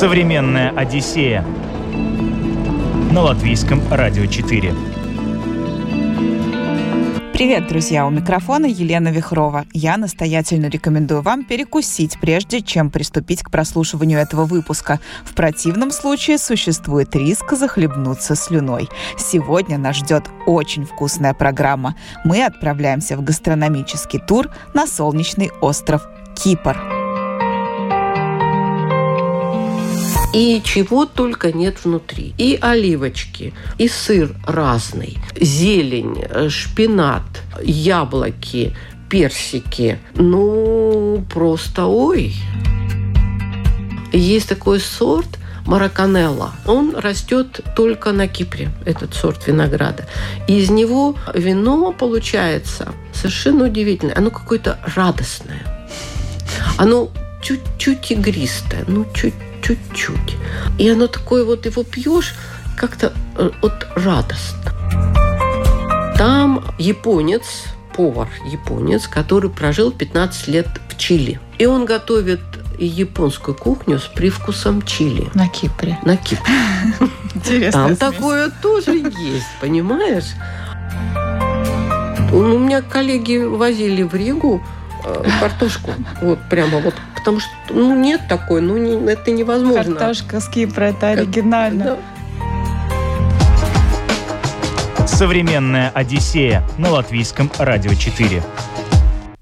Современная Одиссея на латвийском радио 4. Привет, друзья! У микрофона Елена Вихрова. Я настоятельно рекомендую вам перекусить, прежде чем приступить к прослушиванию этого выпуска. В противном случае существует риск захлебнуться слюной. Сегодня нас ждет очень вкусная программа. Мы отправляемся в гастрономический тур на солнечный остров Кипр. И чего только нет внутри. И оливочки, и сыр разный, зелень, э, шпинат, яблоки, персики. Ну, просто ой. Есть такой сорт Мараканелла. Он растет только на Кипре, этот сорт винограда. И из него вино получается совершенно удивительное. Оно какое-то радостное. Оно чуть-чуть игристое, ну, чуть чуть-чуть. И оно такое вот, его пьешь как-то э, вот радостно. Там японец, повар японец, который прожил 15 лет в Чили. И он готовит японскую кухню с привкусом чили. На Кипре. На Кипре. Интересно. Там такое тоже есть, понимаешь? У меня коллеги возили в Ригу э, картошку. Вот прямо вот потому что ну, нет такой, ну не, это невозможно. Картошка с Кипра, это оригинально. Да. Современная Одиссея на латвийском радио 4.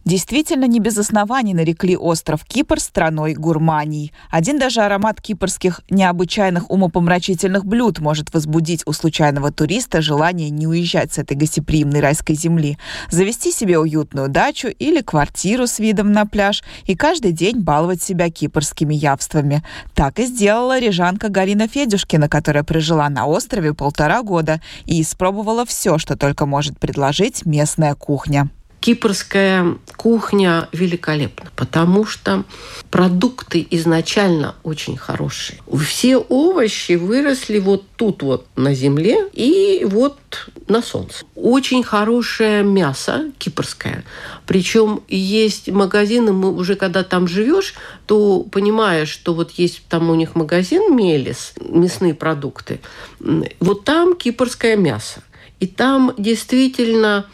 Действительно, не без оснований нарекли остров Кипр страной гурманий. Один даже аромат кипрских необычайных умопомрачительных блюд может возбудить у случайного туриста желание не уезжать с этой гостеприимной райской земли, завести себе уютную дачу или квартиру с видом на пляж и каждый день баловать себя кипрскими явствами. Так и сделала рижанка Галина Федюшкина, которая прожила на острове полтора года и испробовала все, что только может предложить местная кухня. Кипрская кухня великолепна, потому что продукты изначально очень хорошие. Все овощи выросли вот тут вот на земле и вот на солнце. Очень хорошее мясо кипрское. Причем есть магазины, мы уже когда там живешь, то понимаешь, что вот есть там у них магазин Мелис, мясные продукты. Вот там кипрское мясо. И там действительно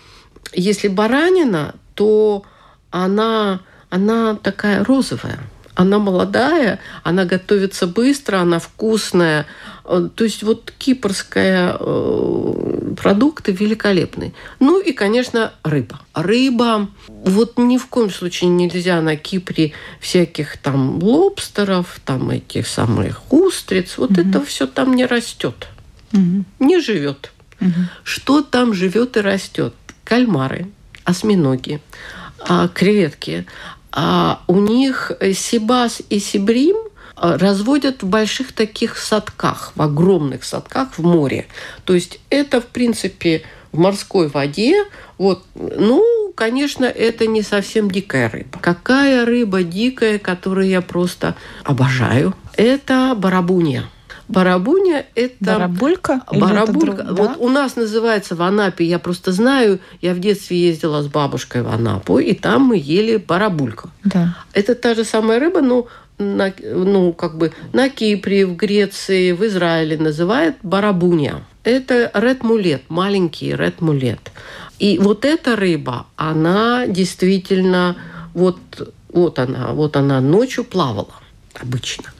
если баранина, то она, она такая розовая. Она молодая, она готовится быстро, она вкусная. Э, то есть вот кипрская э, продукты великолепные. Ну и, конечно, рыба. Рыба, вот ни в коем случае нельзя на Кипре всяких там лобстеров, там этих самых устриц. Вот угу. это все там не растет, угу. не живет. Угу. Что там живет и растет? Кальмары, осьминоги, а, креветки. А у них сибас и сибрим а, разводят в больших таких садках, в огромных садках в море. То есть это, в принципе, в морской воде. Вот, ну, конечно, это не совсем дикая рыба. Какая рыба дикая, которую я просто обожаю? Это барабунья. Барабуня – это… Барабулька? Барабулька. Это друг, вот у нас называется в Анапе, я просто знаю, я в детстве ездила с бабушкой в Анапу, и там мы ели барабульку. Да. Это та же самая рыба, но на, ну, как бы на Кипре, в Греции, в Израиле называют барабуня. Это редмулет, маленький редмулет. И вот эта рыба, она действительно вот, вот она, вот она ночью плавала обычно.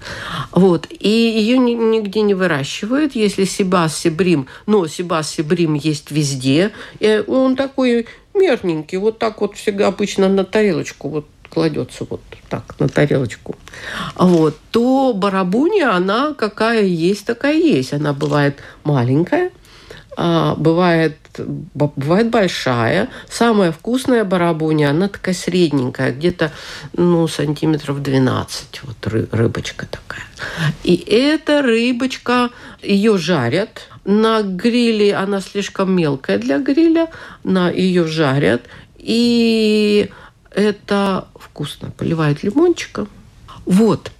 Вот. И ее нигде не выращивают. Если сибас сибрим, но сибас сибрим есть везде, и он такой мерненький, вот так вот всегда обычно на тарелочку вот кладется вот так на тарелочку, вот, то барабуня, она какая есть, такая есть. Она бывает маленькая, а, бывает, бывает большая. Самая вкусная барабуня, она такая средненькая, где-то ну, сантиметров 12. Вот рыбочка такая. И эта рыбочка, ее жарят. На гриле она слишком мелкая для гриля. На ее жарят. И это вкусно. Поливают лимончиком. Вот.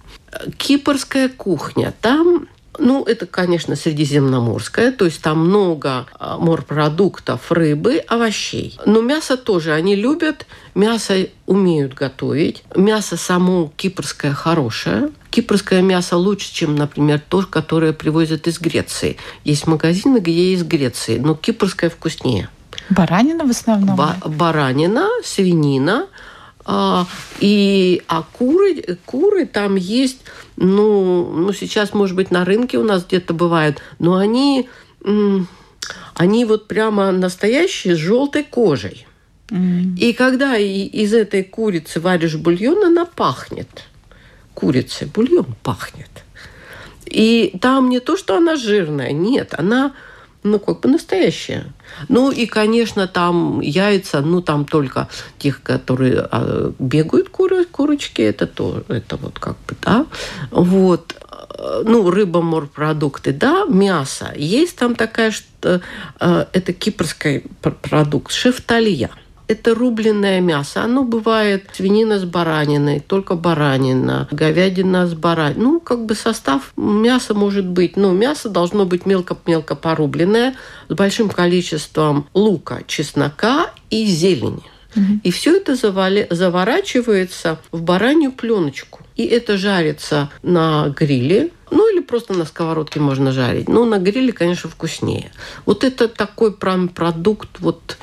Кипрская кухня. Там ну, это, конечно, средиземноморская, то есть там много а, морпродуктов, рыбы, овощей. Но мясо тоже они любят, мясо умеют готовить. Мясо само кипрское хорошее. Кипрское мясо лучше, чем, например, то, которое привозят из Греции. Есть магазины, где из Греции, но кипрское вкуснее. Баранина в основном? Ба- баранина, свинина, а, и, а куры, куры там есть, ну, ну, сейчас, может быть, на рынке у нас где-то бывают, но они, они вот прямо настоящие с желтой кожей. Mm. И когда из этой курицы варишь бульон, она пахнет. Курица, бульон пахнет. И там не то, что она жирная, нет, она ну, как бы настоящая. Ну, и, конечно, там яйца, ну, там только тех, которые а, бегают куры, курочки, это то, это вот как бы, да. Вот. Ну, рыба, морпродукты, да, мясо. Есть там такая, что э, это кипрский продукт, шефталья – это рубленное мясо. Оно бывает свинина с бараниной, только баранина, говядина с бараниной. Ну, как бы состав мяса может быть. Ну, мясо должно быть мелко-мелко порубленное с большим количеством лука, чеснока и зелени. И все это завали, заворачивается в баранью пленочку. И это жарится на гриле ну, или просто на сковородке можно жарить. Но на гриле, конечно, вкуснее. Вот это такой прям продукт, вот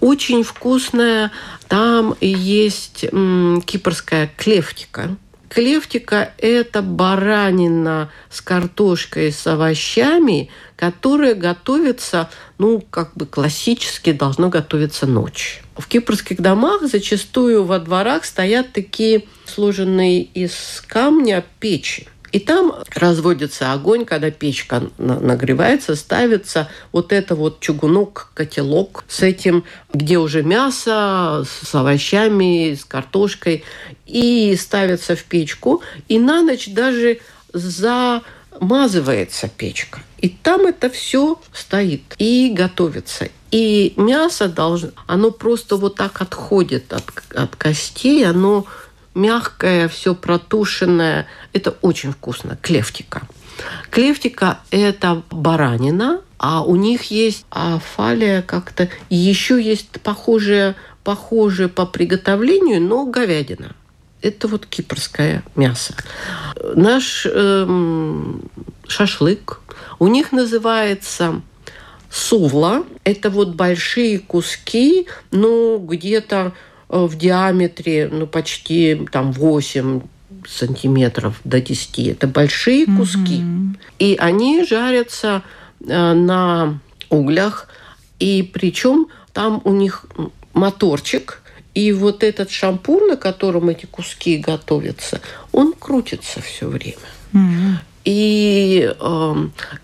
очень вкусная. Там есть м, кипрская клевтика. Клевтика – это баранина с картошкой, с овощами, которая готовится, ну, как бы классически должно готовиться ночь. В кипрских домах зачастую во дворах стоят такие сложенные из камня печи. И там разводится огонь, когда печка нагревается, ставится вот это вот чугунок, котелок с этим, где уже мясо с овощами, с картошкой, и ставится в печку, и на ночь даже замазывается печка. И там это все стоит и готовится. И мясо должно, оно просто вот так отходит от, от костей, оно мягкое, все протушенное. Это очень вкусно. Клевтика. Клевтика – это баранина, а у них есть афалия как-то. еще есть похожее, похожее по приготовлению, но говядина. Это вот кипрское мясо. Наш эм, шашлык у них называется сувла. Это вот большие куски, ну, где-то Э, в диаметре ну, почти там 8 сантиметров до 10. Это большие куски. Mm-hmm. И они жарятся э, на углях. И причем там у них моторчик. И вот этот шампур, на котором эти куски готовятся, он крутится все время. Mm-hmm. И э,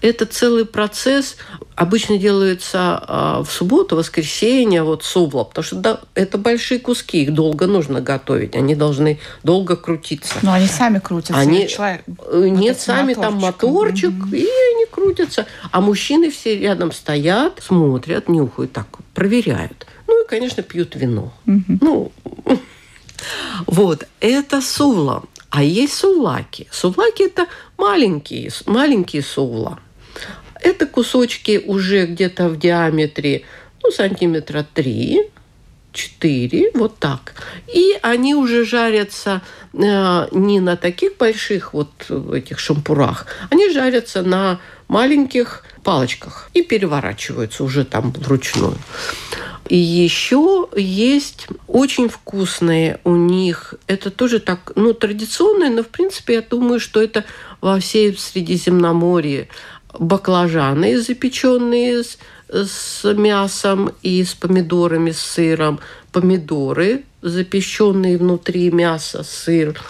это целый процесс обычно делается э, в субботу, воскресенье, вот субла, потому что да, это большие куски, их долго нужно готовить, они должны долго крутиться. Но они сами крутятся. Они, человек, э, нет, сами там моторчик, mm-hmm. и они крутятся. А мужчины все рядом стоят, смотрят, нюхают, так проверяют. Ну и, конечно, пьют вино. Mm-hmm. Ну, вот, это сувла. А есть сувлаки. Сувлаки – это маленькие, маленькие сувла. Это кусочки уже где-то в диаметре ну, сантиметра три, четыре, вот так. И они уже жарятся э, не на таких больших вот этих шампурах, они жарятся на маленьких палочках и переворачиваются уже там вручную. И еще есть очень вкусные у них, это тоже так, ну, традиционные, но, в принципе, я думаю, что это во всей Средиземноморье баклажаны, запеченные с, с мясом и с помидорами, с сыром, помидоры, запеченные внутри мяса, сыр,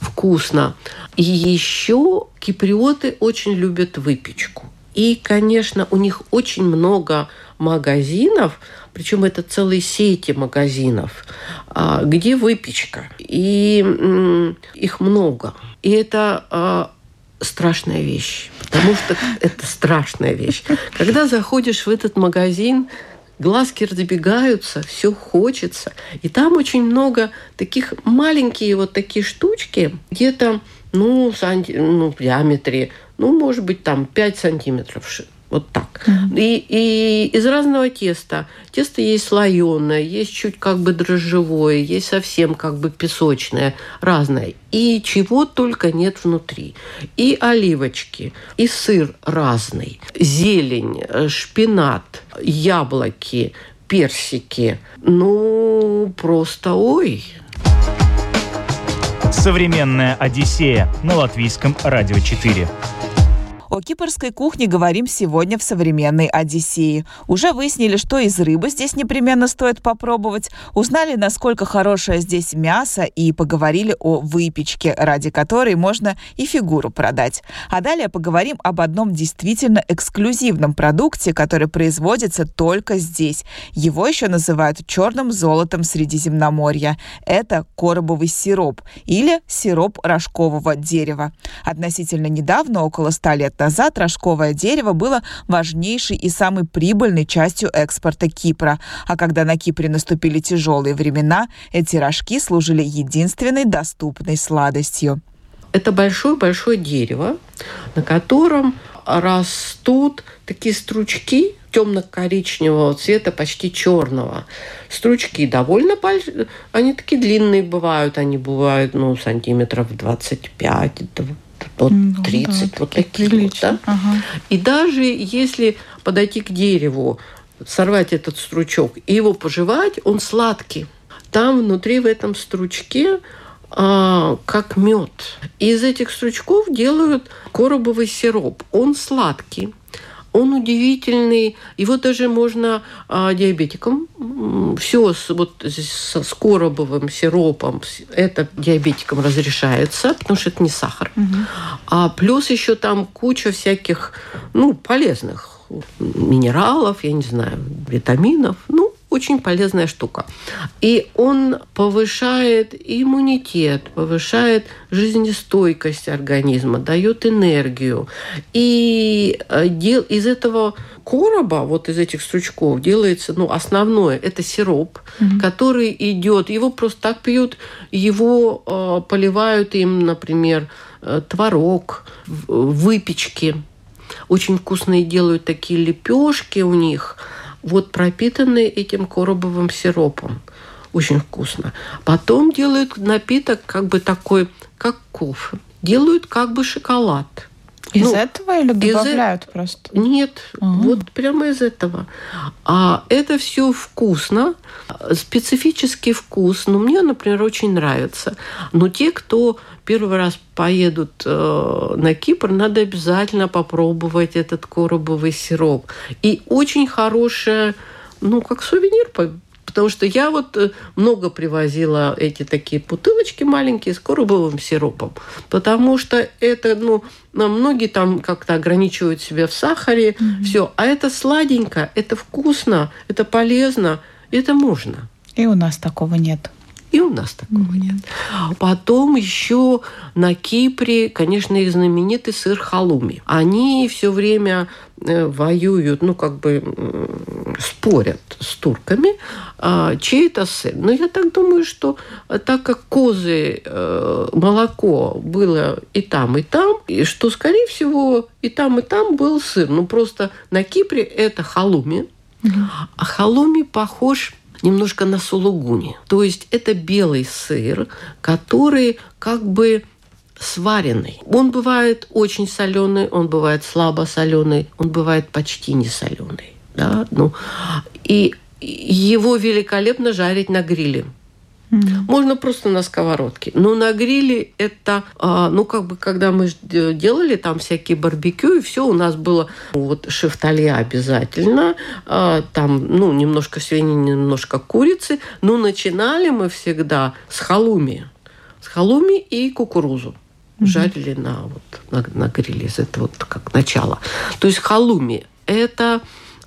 вкусно. И еще киприоты очень любят выпечку. И, конечно, у них очень много магазинов, причем это целые сети магазинов, а, где выпечка. И их много. И это а, страшная вещь, потому что это страшная вещь. Когда заходишь в этот магазин, глазки разбегаются, все хочется. И там очень много таких маленькие вот такие штучки, где-то ну, санти... ну, в диаметре, ну, может быть, там 5 сантиметров Вот так. Mm-hmm. И, и из разного теста. Тесто есть слоеное, есть чуть как бы дрожжевое, есть совсем как бы песочное, разное. И чего только нет внутри. И оливочки, и сыр разный, зелень, э, шпинат, яблоки, персики. Ну, просто ой. Современная Одиссея на латвийском радио 4. О кипрской кухне говорим сегодня в современной Одиссее. Уже выяснили, что из рыбы здесь непременно стоит попробовать, узнали, насколько хорошее здесь мясо и поговорили о выпечке, ради которой можно и фигуру продать. А далее поговорим об одном действительно эксклюзивном продукте, который производится только здесь. Его еще называют черным золотом Средиземноморья. Это коробовый сироп или сироп рожкового дерева. Относительно недавно, около 100 лет назад рожковое дерево было важнейшей и самой прибыльной частью экспорта Кипра. А когда на Кипре наступили тяжелые времена, эти рожки служили единственной доступной сладостью. Это большое-большое дерево, на котором растут такие стручки темно-коричневого цвета, почти черного. Стручки довольно большие, они такие длинные бывают, они бывают, ну, сантиметров 25, вот ну, 30, да, вот такие вот, да? Ага. И даже если подойти к дереву, сорвать этот стручок и его пожевать, он сладкий. Там внутри в этом стручке а, как мед. Из этих стручков делают коробовый сироп. Он сладкий. Он удивительный, его даже можно а, диабетикам, все с, вот, со скоробовым сиропом, это диабетикам разрешается, потому что это не сахар. Угу. А плюс еще там куча всяких, ну, полезных минералов, я не знаю, витаминов, ну, очень полезная штука. И он повышает иммунитет, повышает жизнестойкость организма, дает энергию. И э, из этого короба, вот из этих стручков, делается, ну, основное, это сироп, угу. который идет, его просто так пьют, его э, поливают им, например, э, творог, выпечки. Очень вкусные делают такие лепешки у них – вот пропитанные этим коробовым сиропом. Очень вкусно. Потом делают напиток как бы такой, как кофе. Делают как бы шоколад. Из ну, этого или добавляют из... просто? Нет, угу. вот прямо из этого. А это все вкусно, специфический вкус. Но ну, мне, например, очень нравится. Но те, кто первый раз поедут э, на Кипр, надо обязательно попробовать этот коробовый сироп. И очень хорошая, ну, как сувенир Потому что я вот э, много привозила эти такие бутылочки маленькие с коробовым сиропом. Потому что это, ну, многие там как-то ограничивают себя в сахаре, mm-hmm. все. А это сладенько, это вкусно, это полезно, это можно. И у нас такого нет. И у нас такого mm-hmm. нет. Потом еще на Кипре, конечно, их знаменитый сыр халуми. Они все время э, воюют, ну, как бы спорят с турками, а, чей это сыр. Но я так думаю, что э, так как козы, э, молоко было и там, и там, и что, скорее всего, и там, и там был сыр. Ну, просто на Кипре это халуми, а халуми похож немножко на сулугуни. То есть это белый сыр, который как бы сваренный. Он бывает очень соленый, он бывает слабо соленый, он бывает почти не соленый. Да? Ну, и его великолепно жарить на гриле. Можно просто на сковородке. Но на гриле это, а, ну, как бы, когда мы делали там всякие барбекю, и все, у нас было вот шефталья обязательно, а, там, ну, немножко свинины, немножко курицы, но начинали мы всегда с халуми. С халуми и кукурузу жарили на, вот, на, на гриле. Это вот как начало. То есть халуми – это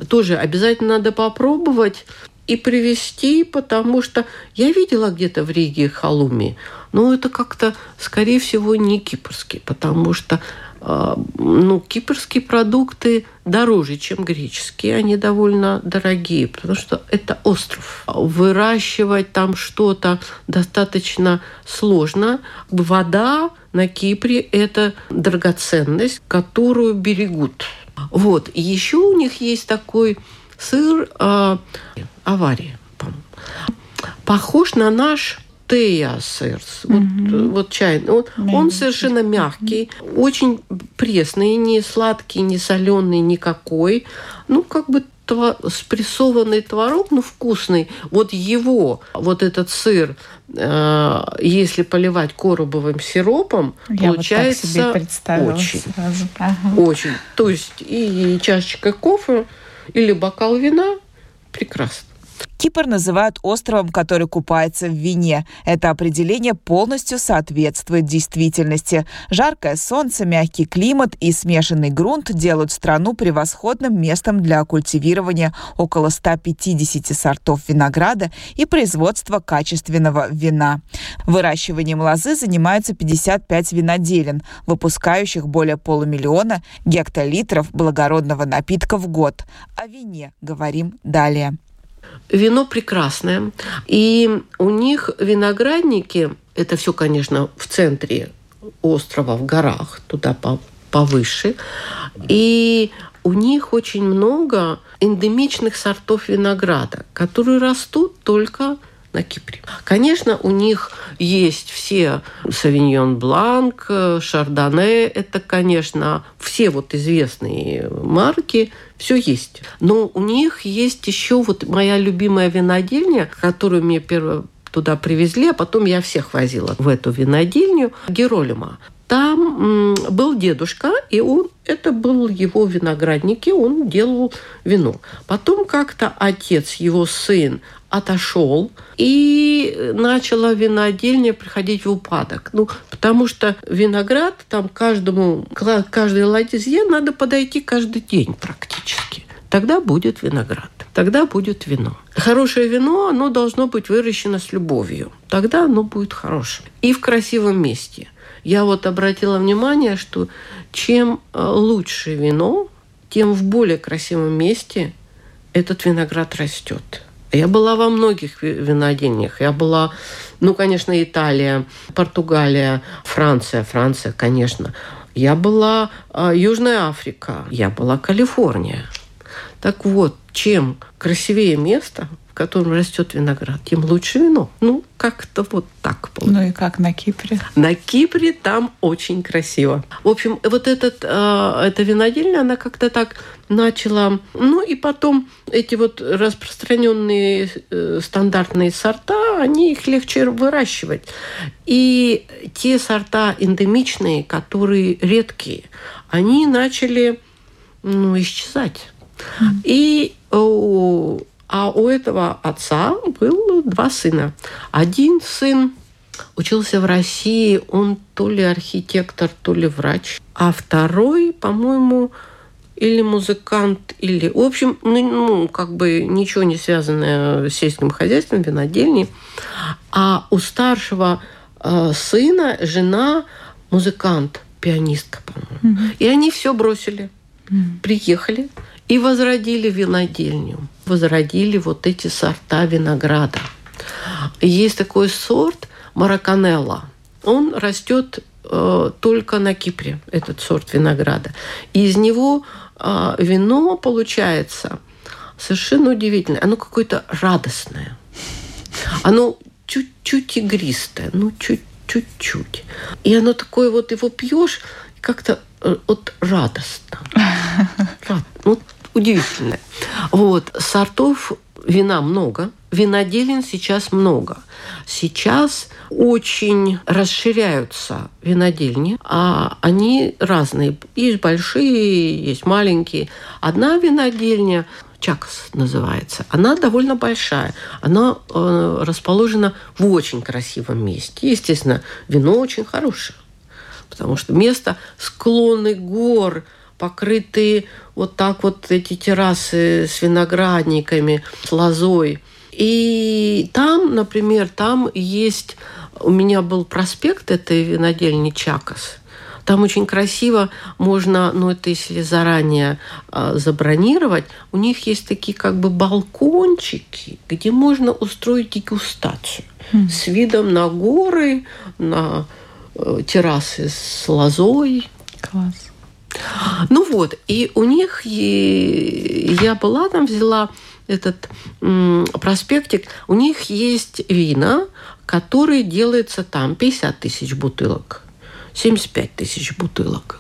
тоже обязательно надо попробовать и привезти, потому что я видела где-то в Риге халуми, но это как-то, скорее всего, не кипрский, потому что а, ну, кипрские продукты дороже, чем греческие. Они довольно дорогие, потому что это остров. Выращивать там что-то достаточно сложно. Вода на Кипре – это драгоценность, которую берегут Вот. И еще у них есть такой сыр э, авария, похож на наш тея сыр. Вот, mm вот чай. Он, он совершенно мягкий, очень пресный, не сладкий, не соленый никакой. Ну, как бы спрессованный творог, ну, вкусный. Вот его, вот этот сыр, э, если поливать коробовым сиропом, Я получается вот очень. Сразу. Ага. Очень. То есть и чашечка кофе или бокал вина прекрасно. Кипр называют островом, который купается в вине. Это определение полностью соответствует действительности. Жаркое солнце, мягкий климат и смешанный грунт делают страну превосходным местом для культивирования около 150 сортов винограда и производства качественного вина. Выращиванием лозы занимаются 55 виноделин, выпускающих более полумиллиона гектолитров благородного напитка в год. О вине говорим далее. Вино прекрасное. И у них виноградники, это все, конечно, в центре острова, в горах, туда повыше. И у них очень много эндемичных сортов винограда, которые растут только на Кипре. Конечно, у них есть все Савиньон Бланк, Шардоне, это, конечно, все вот известные марки, все есть. Но у них есть еще вот моя любимая винодельня, которую мне первое туда привезли, а потом я всех возила в эту винодельню Геролима. Там был дедушка, и он, это был его виноградники, он делал вино. Потом как-то отец, его сын, отошел, и начала винодельня приходить в упадок. Ну, потому что виноград, там каждому, каждой ладье надо подойти каждый день практически. Тогда будет виноград, тогда будет вино. Хорошее вино, оно должно быть выращено с любовью. Тогда оно будет хорошим. И в красивом месте. Я вот обратила внимание, что чем э, лучше вино, тем в более красивом месте этот виноград растет. Я была во многих винодельнях. Я была, ну, конечно, Италия, Португалия, Франция, Франция, конечно. Я была э, Южная Африка, я была Калифорния. Так вот, чем красивее место, в котором растет виноград, тем лучше вино. Ну, как-то вот так получается. Ну и как на Кипре? На Кипре там очень красиво. В общем, вот этот, э, эта винодельня, она как-то так начала... Ну и потом эти вот распространенные э, стандартные сорта, они их легче выращивать. И те сорта эндемичные, которые редкие, они начали ну, исчезать. Mm. И а у этого отца было два сына. Один сын учился в России, он то ли архитектор, то ли врач, а второй, по-моему, или музыкант, или... В общем, ну, ну, как бы ничего не связанное с сельским хозяйством, винодельней. А у старшего э, сына жена музыкант, пианистка, по-моему. Mm-hmm. И они все бросили. Mm-hmm. Приехали, и возродили винодельню, возродили вот эти сорта винограда. Есть такой сорт мараканелла. Он растет э, только на Кипре, этот сорт винограда. И из него э, вино получается совершенно удивительное. Оно какое-то радостное. Оно чуть-чуть игристое, ну чуть-чуть. И оно такое вот, его пьешь, как-то э, вот радостно. Вот удивительное. Вот, сортов вина много, виноделин сейчас много. Сейчас очень расширяются винодельни, а они разные. Есть большие, есть маленькие. Одна винодельня Чакас называется. Она довольно большая. Она э, расположена в очень красивом месте. Естественно, вино очень хорошее. Потому что место склоны гор, покрытые вот так вот эти террасы с виноградниками, с лозой. И там, например, там есть... У меня был проспект этой винодельни Чакас. Там очень красиво можно, ну это если заранее э, забронировать, у них есть такие как бы балкончики, где можно устроить дегустацию mm. с видом на горы, на э, террасы с лозой. Класс. Ну вот, и у них, я была там, взяла этот проспектик, у них есть вина, которые делаются там 50 тысяч бутылок, 75 тысяч бутылок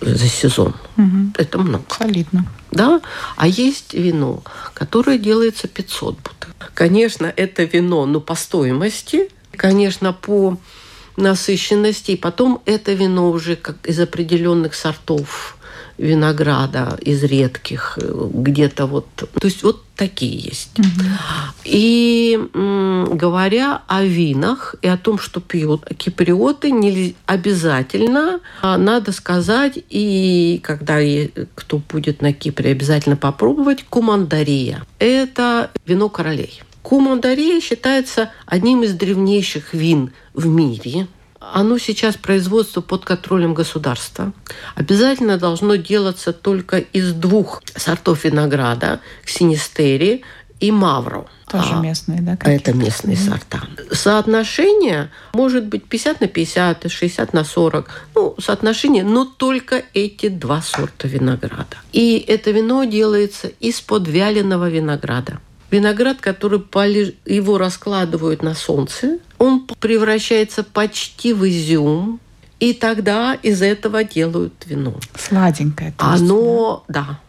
за сезон. Угу. Это много. Солидно. Да? А есть вино, которое делается 500 бутылок. Конечно, это вино, ну, по стоимости, конечно, по насыщенности. И потом это вино уже как из определенных сортов винограда, из редких, где-то вот. То есть вот такие есть. Угу. И говоря о винах и о том, что пьют киприоты, не обязательно а, надо сказать, и когда кто будет на Кипре, обязательно попробовать кумандария. Это вино королей. Кумандария считается одним из древнейших вин в мире. Оно сейчас производство под контролем государства. Обязательно должно делаться только из двух сортов винограда – Синистери и Мавро. Тоже а, местные, да? Это местные сорта. Соотношение может быть 50 на 50, 60 на 40. Ну, соотношение, но только эти два сорта винограда. И это вино делается из-под вяленого винограда. Виноград, который полеж... его раскладывают на солнце, он превращается почти в изюм, и тогда из этого делают вино. Сладенькое. Оно, да,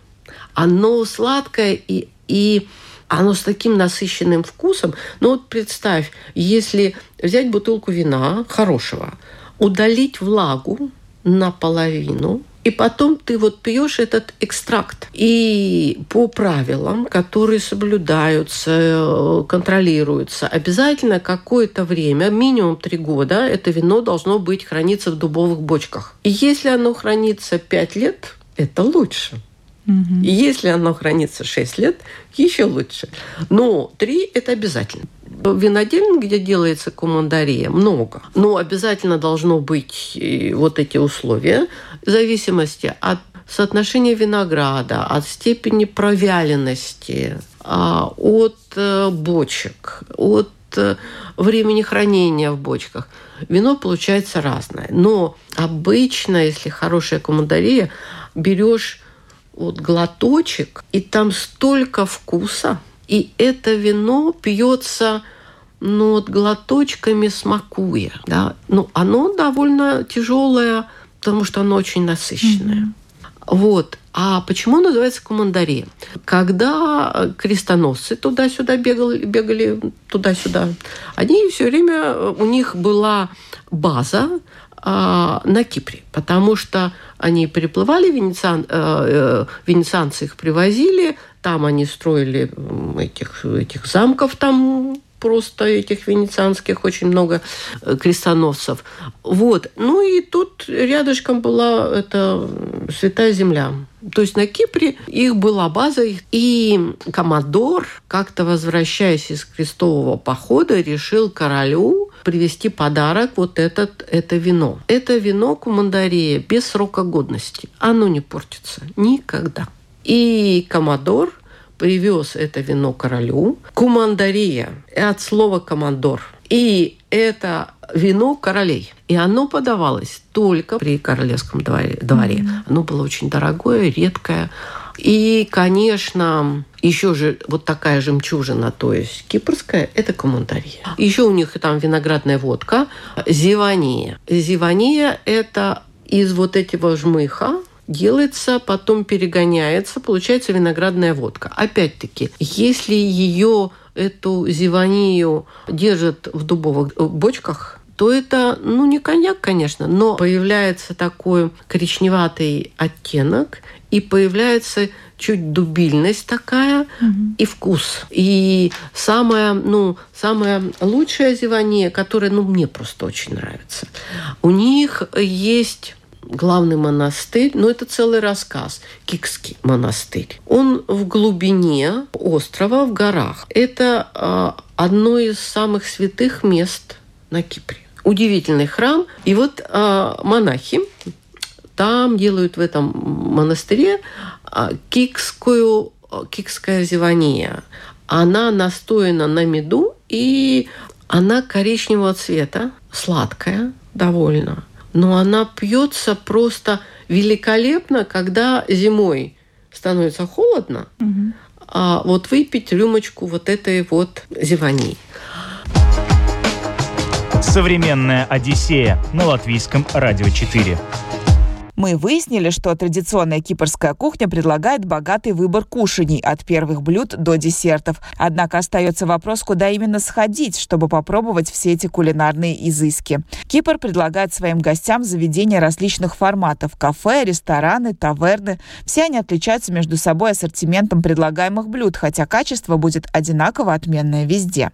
оно сладкое и, и оно с таким насыщенным вкусом. Ну вот представь, если взять бутылку вина хорошего, удалить влагу наполовину, и потом ты вот пьешь этот экстракт. И по правилам, которые соблюдаются, контролируются, обязательно какое-то время, минимум три года, это вино должно быть храниться в дубовых бочках. И если оно хранится пять лет, это лучше. Угу. И если оно хранится 6 лет, еще лучше. Но 3 – это обязательно. Винодельник, где делается кумандария, много. Но обязательно должно быть э, вот эти условия в зависимости от соотношения винограда, от степени провяленности, а, от э, бочек, от э, времени хранения в бочках. Вино получается разное. Но обычно, если хорошая кумандария, берешь вот глоточек, и там столько вкуса, и это вино пьется ну, вот глоточками смакуя. Да? Ну, оно довольно тяжелое, потому что оно очень насыщенное. Mm-hmm. Вот. А почему называется командария? Когда крестоносцы туда-сюда бегали, бегали туда-сюда, они все время, у них была база а, на Кипре, потому что они переплывали, венециан, э, э, венецианцы их привозили, там они строили этих, этих замков там просто этих венецианских, очень много э, крестоносцев. Вот. Ну и тут рядышком была эта Святая Земля. То есть на Кипре их была база. И Комодор, как-то возвращаясь из крестового похода, решил королю привезти подарок вот этот, это вино. Это вино кумандария без срока годности. Оно не портится никогда. И Комодор привез это вино королю. Кумандария от слова командор. И это вино королей. И оно подавалось только при королевском дворе. Mm-hmm. Оно было очень дорогое, редкое. И, конечно, еще же вот такая жемчужина, то есть кипрская, это коммунтария. Еще у них там виноградная водка, зивания. Зивания – это из вот этого жмыха, делается, потом перегоняется, получается виноградная водка. Опять-таки, если ее, эту зиванию держат в дубовых бочках, то это, ну, не коньяк, конечно, но появляется такой коричневатый оттенок, и появляется чуть дубильность такая угу. и вкус. И самое, ну, самое лучшее зевание, которое, ну, мне просто очень нравится, у них есть главный монастырь, но это целый рассказ, Кикский монастырь. Он в глубине острова, в горах. Это э, одно из самых святых мест на Кипре удивительный храм. И вот э, монахи там делают в этом монастыре э, кикскую, кикская зевания. Она настоена на меду, и она коричневого цвета, сладкая довольно. Но она пьется просто великолепно, когда зимой становится холодно, угу. а вот выпить рюмочку вот этой вот зевани. Современная Одиссея на латвийском радио 4. Мы выяснили, что традиционная кипрская кухня предлагает богатый выбор кушаний от первых блюд до десертов. Однако остается вопрос, куда именно сходить, чтобы попробовать все эти кулинарные изыски. Кипр предлагает своим гостям заведения различных форматов – кафе, рестораны, таверны. Все они отличаются между собой ассортиментом предлагаемых блюд, хотя качество будет одинаково отменное везде.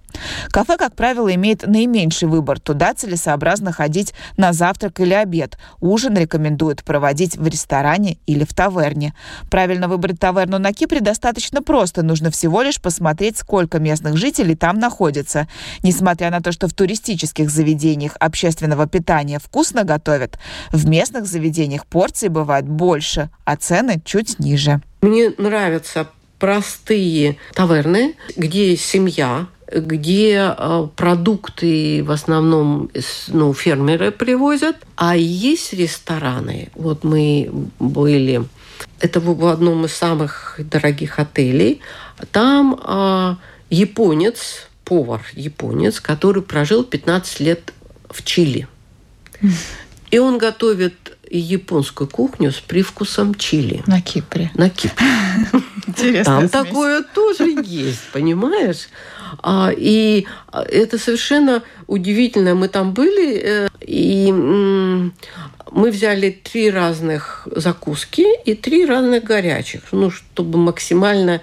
Кафе, как правило, имеет наименьший выбор. Туда целесообразно ходить на завтрак или обед. Ужин рекомендуют проводить в ресторане или в таверне. Правильно выбрать таверну на Кипре достаточно просто. Нужно всего лишь посмотреть, сколько местных жителей там находится. Несмотря на то, что в туристических заведениях общественного питания вкусно готовят, в местных заведениях порции бывают больше, а цены чуть ниже. Мне нравятся простые таверны, где семья, где э, продукты в основном ну, фермеры привозят, а есть рестораны. Вот мы были, это в одном из самых дорогих отелей. Там а, японец, повар японец, который прожил 15 лет в Чили. И он готовит японскую кухню с привкусом чили. На Кипре. На Кипре. Интересно. Там такое тоже есть, понимаешь? А, и это совершенно удивительно. Мы там были, э, и мы взяли три разных закуски и три разных горячих, ну, чтобы максимально...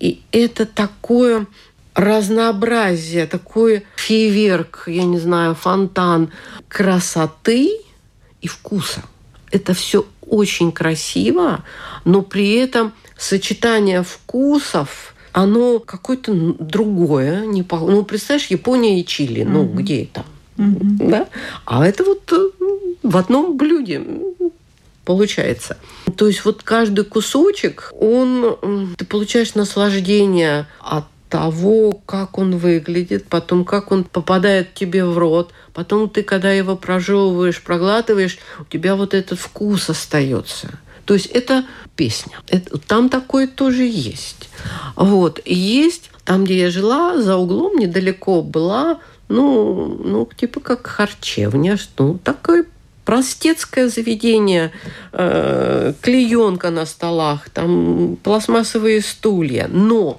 И это такое разнообразие, такой фейверк, я не знаю, фонтан красоты и вкуса. Это все очень красиво, но при этом сочетание вкусов – оно какое-то другое. Не по... Ну, представляешь, Япония и Чили, mm-hmm. ну, где это? Mm-hmm. Да? А это вот э, в одном блюде получается. То есть вот каждый кусочек, он, ты получаешь наслаждение от того, как он выглядит, потом как он попадает тебе в рот, потом ты, когда его прожевываешь, проглатываешь, у тебя вот этот вкус остается. То есть это песня. Это, там такое тоже есть. Вот. Есть там, где я жила, за углом недалеко была, ну, ну типа как харчевня, что такое простецкое заведение, э, клеенка на столах, там пластмассовые стулья. Но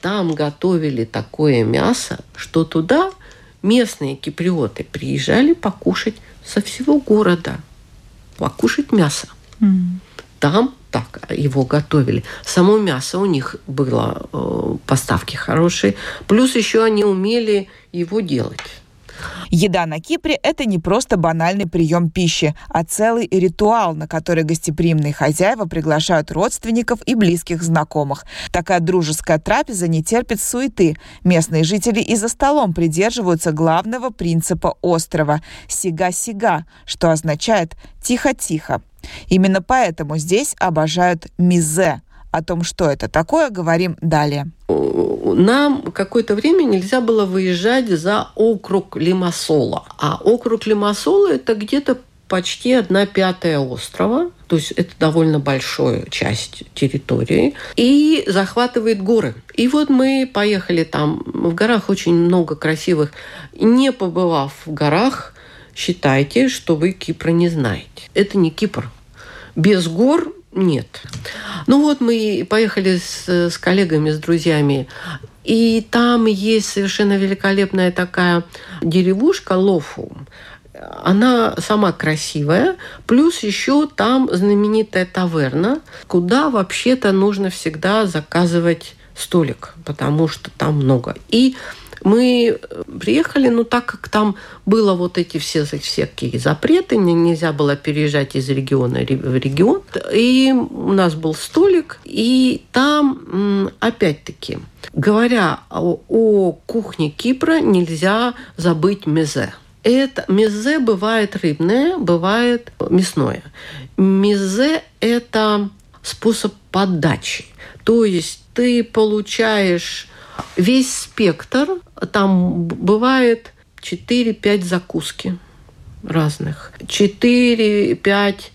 там готовили такое мясо, что туда местные киприоты приезжали покушать со всего города, покушать мясо. Mm там так его готовили. Само мясо у них было, э, поставки хорошие. Плюс еще они умели его делать. Еда на Кипре – это не просто банальный прием пищи, а целый ритуал, на который гостеприимные хозяева приглашают родственников и близких знакомых. Такая дружеская трапеза не терпит суеты. Местные жители и за столом придерживаются главного принципа острова – «сига-сига», что означает «тихо-тихо». Именно поэтому здесь обожают мизе. О том, что это такое, говорим далее. Нам какое-то время нельзя было выезжать за округ Лимассола. А округ Лимассола – это где-то почти одна пятая острова, то есть это довольно большая часть территории, и захватывает горы. И вот мы поехали там, в горах очень много красивых. Не побывав в горах, считайте, что вы Кипра не знаете. Это не Кипр. Без гор нет. Ну вот мы поехали с, с коллегами, с друзьями, и там есть совершенно великолепная такая деревушка Лофу. Она сама красивая, плюс еще там знаменитая таверна, куда вообще-то нужно всегда заказывать столик, потому что там много. И мы э, приехали, но так как там было вот эти все всякие запреты, нельзя было переезжать из региона в регион, и у нас был столик, и там, опять-таки, говоря о, о кухне Кипра, нельзя забыть мезе. Это мезе бывает рыбное, бывает мясное. Мезе – это способ подачи. То есть ты получаешь весь спектр, там бывает 4-5 закуски. разных. Четыре, пять,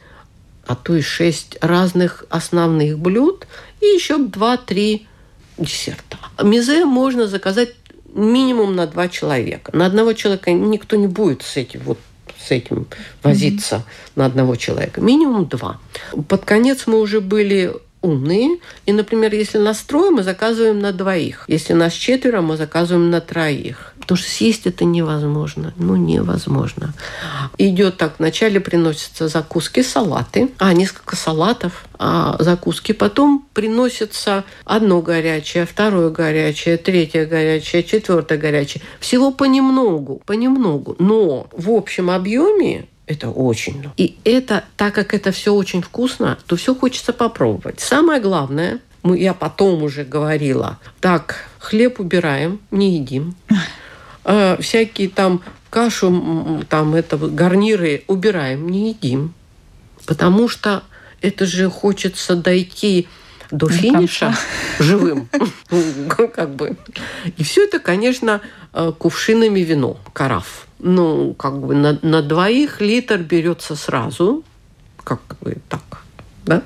а то и шесть разных основных блюд и еще два-три десерта. Мизе можно заказать минимум на два человека. На одного человека никто не будет с этим вот с этим возиться mm-hmm. на одного человека. Минимум два. Под конец мы уже были умные. И, например, если нас трое, мы заказываем на двоих. Если нас четверо, мы заказываем на троих. Потому что съесть это невозможно. Ну, невозможно. Идет так. Вначале приносятся закуски, салаты. А, несколько салатов, а, закуски. Потом приносится одно горячее, второе горячее, третье горячее, четвертое горячее. Всего понемногу, понемногу. Но в общем объеме это очень. И это, так как это все очень вкусно, то все хочется попробовать. Самое главное, я потом уже говорила, так, хлеб убираем, не едим. Э, всякие там кашу, там это гарниры убираем, не едим. Потому что это же хочется дойти до, до финиша конца. живым. как бы. И все это, конечно, э, кувшинами вино, караф ну, как бы на, на двоих литр берется сразу, как бы так, да,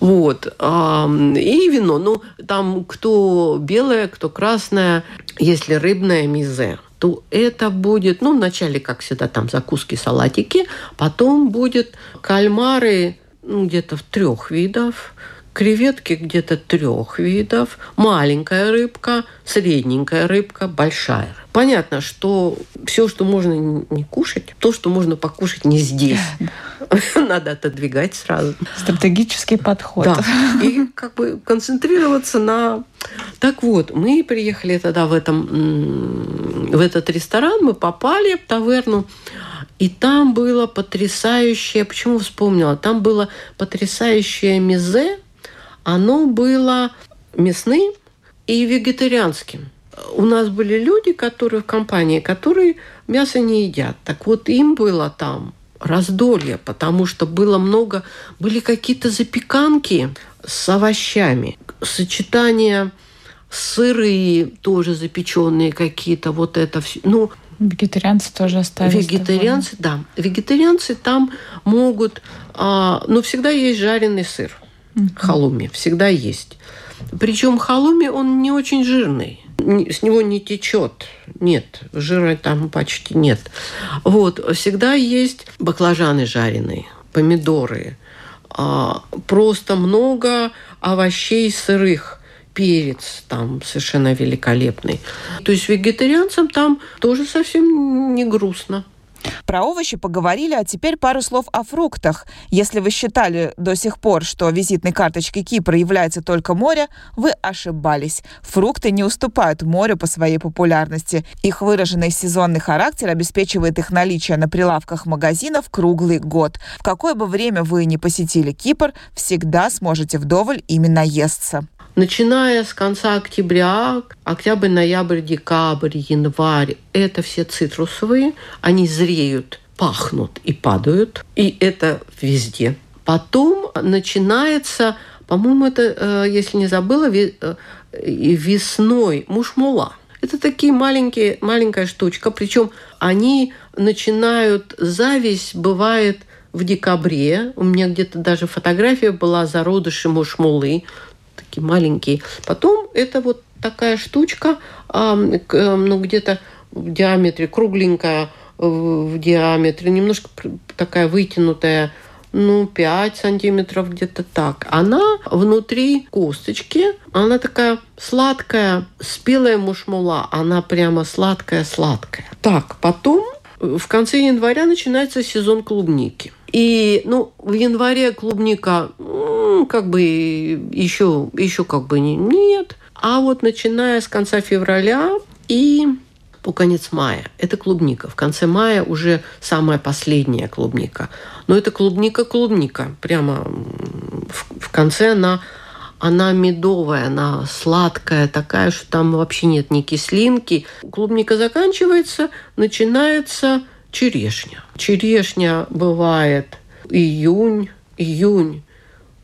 вот, и вино, ну, там кто белое, кто красное, если рыбное мизе, то это будет, ну, вначале, как всегда, там закуски, салатики, потом будет кальмары, ну, где-то в трех видов, креветки где-то трех видов, маленькая рыбка, средненькая рыбка, большая. Понятно, что все, что можно не кушать, то, что можно покушать не здесь, надо отодвигать сразу. Стратегический подход. Да. И как бы концентрироваться на... Так вот, мы приехали тогда в, этом, в этот ресторан, мы попали в таверну, и там было потрясающее, почему вспомнила, там было потрясающее мизе, оно было мясным и вегетарианским. У нас были люди, которые в компании, которые мясо не едят. Так вот, им было там раздолье, потому что было много, были какие-то запеканки с овощами, сочетание сырые, тоже запеченные какие-то, вот это все. Ну, Вегетарианцы тоже остались. Вегетарианцы, да. Вегетарианцы там могут... А, но всегда есть жареный сыр mm халуми, всегда есть. Причем халуми он не очень жирный. С него не течет. Нет, жира там почти нет. Вот, всегда есть баклажаны жареные, помидоры, а, просто много овощей сырых перец там совершенно великолепный. То есть вегетарианцам там тоже совсем не грустно. Про овощи поговорили, а теперь пару слов о фруктах. Если вы считали до сих пор, что визитной карточкой Кипра является только море, вы ошибались. Фрукты не уступают морю по своей популярности. Их выраженный сезонный характер обеспечивает их наличие на прилавках магазинов круглый год. В какое бы время вы не посетили Кипр, всегда сможете вдоволь именно естся. Начиная с конца октября, октябрь, ноябрь, декабрь, январь, это все цитрусовые, они зреют, пахнут и падают, и это везде. Потом начинается, по-моему, это, э, если не забыла, э, весной мушмула. Это такие маленькие, маленькая штучка, причем они начинают, зависть бывает в декабре. У меня где-то даже фотография была зародыши мушмулы такие маленькие. Потом это вот такая штучка, ну, где-то в диаметре, кругленькая в диаметре, немножко такая вытянутая, ну, 5 сантиметров где-то так. Она внутри косточки, она такая сладкая, спелая мушмула, она прямо сладкая-сладкая. Так, потом в конце января начинается сезон клубники. И, ну, в январе клубника как бы еще, еще как бы нет. А вот начиная с конца февраля и по конец мая. Это клубника. В конце мая уже самая последняя клубника. Но это клубника-клубника. Прямо в, в конце она, она медовая, она сладкая такая, что там вообще нет ни кислинки. Клубника заканчивается, начинается черешня. Черешня бывает июнь, июнь,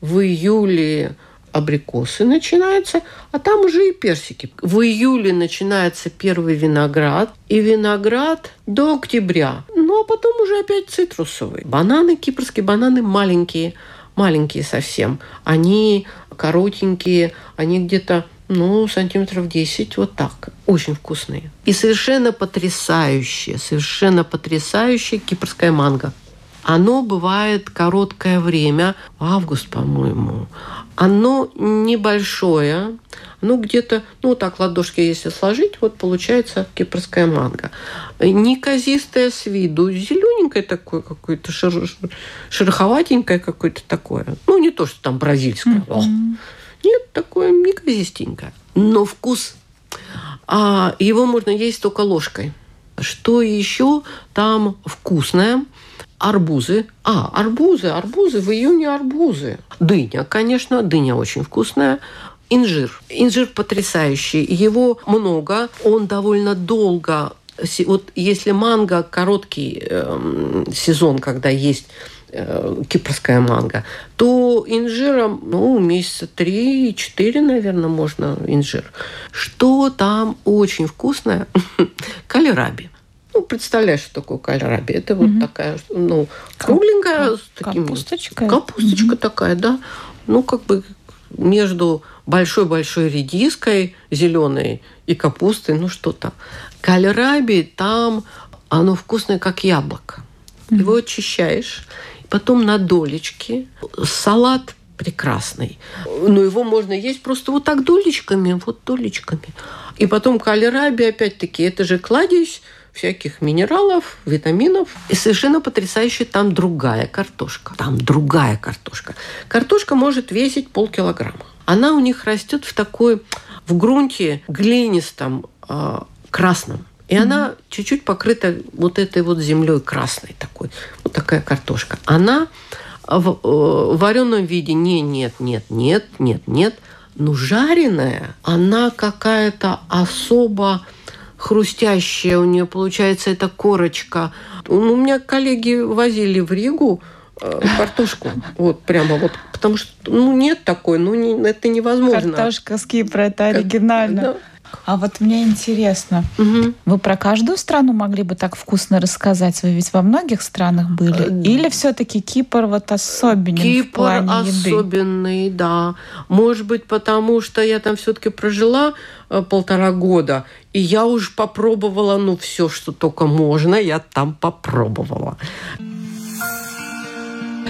в июле абрикосы начинаются, а там уже и персики. В июле начинается первый виноград, и виноград до октября. Ну, а потом уже опять цитрусовый. Бананы, кипрские бананы маленькие, маленькие совсем. Они коротенькие, они где-то ну, сантиметров 10, вот так. Очень вкусные. И совершенно потрясающие, совершенно потрясающее кипрское манго. Оно бывает короткое время, август, по-моему. Оно небольшое, ну, где-то, ну, так, ладошки если сложить, вот получается кипрская манго. Неказистая с виду, зелененькое такое какое-то, шер... шероховатенькое какое-то такое. Ну, не то, что там бразильское. Mm-hmm. Нет, такое неказистенькое. Но вкус, а его можно есть только ложкой. Что еще там вкусное? арбузы. А, арбузы, арбузы, в июне арбузы. Дыня, конечно, дыня очень вкусная. Инжир. Инжир потрясающий. Его много. Он довольно долго вот если манго короткий э, сезон, когда есть кипрская манго, то инжиром, ну, месяца три-четыре, наверное, можно инжир. Что там очень вкусное? Калераби. Ну, представляешь, что такое кальраби? Это вот такая, ну, кругленькая. с таким, капусточка. Капусточка такая, да. Ну, как бы между большой-большой редиской зеленой и капустой, ну что-то. Кальраби там, оно вкусное, как яблоко. Его очищаешь, потом на долечки. Салат прекрасный. Но его можно есть просто вот так долечками, вот долечками. И потом кальраби, опять-таки, это же кладезь всяких минералов, витаминов. И совершенно потрясающе там другая картошка. Там другая картошка. Картошка может весить полкилограмма. Она у них растет в такой, в грунте глинистом, э, красном. И mm-hmm. она чуть-чуть покрыта вот этой вот землей красной такой. Вот такая картошка. Она в э, вареном виде не, нет, нет, нет, нет, нет. Но жареная, она какая-то особо хрустящая у нее получается эта корочка. Ну, у меня коллеги возили в Ригу э, картошку. Вот прямо вот. Потому что, ну, нет такой, ну, не, это невозможно. Картошка с Кипра, это оригинально. Да. А вот мне интересно, угу. вы про каждую страну могли бы так вкусно рассказать? Вы ведь во многих странах были? Э, Или все-таки Кипр вот особенный Кипр в плане особенный, еды? да. Может быть, потому что я там все-таки прожила э, полтора года, и я уже попробовала, ну, все, что только можно, я там попробовала.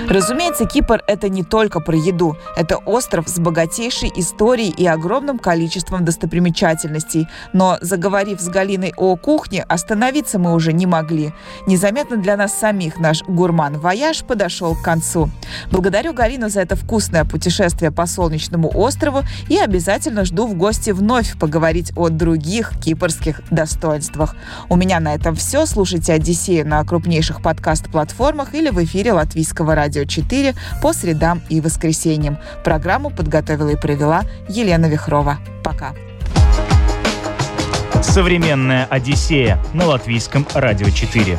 Разумеется, Кипр – это не только про еду. Это остров с богатейшей историей и огромным количеством достопримечательностей. Но, заговорив с Галиной о кухне, остановиться мы уже не могли. Незаметно для нас самих наш гурман-вояж подошел к концу. Благодарю Галину за это вкусное путешествие по солнечному острову и обязательно жду в гости вновь поговорить о других кипрских достоинствах. У меня на этом все. Слушайте «Одиссею» на крупнейших подкаст-платформах или в эфире Латвийского радио «Радио 4» по средам и воскресеньям. Программу подготовила и провела Елена Вихрова. Пока. Современная Одиссея на Латвийском радио 4.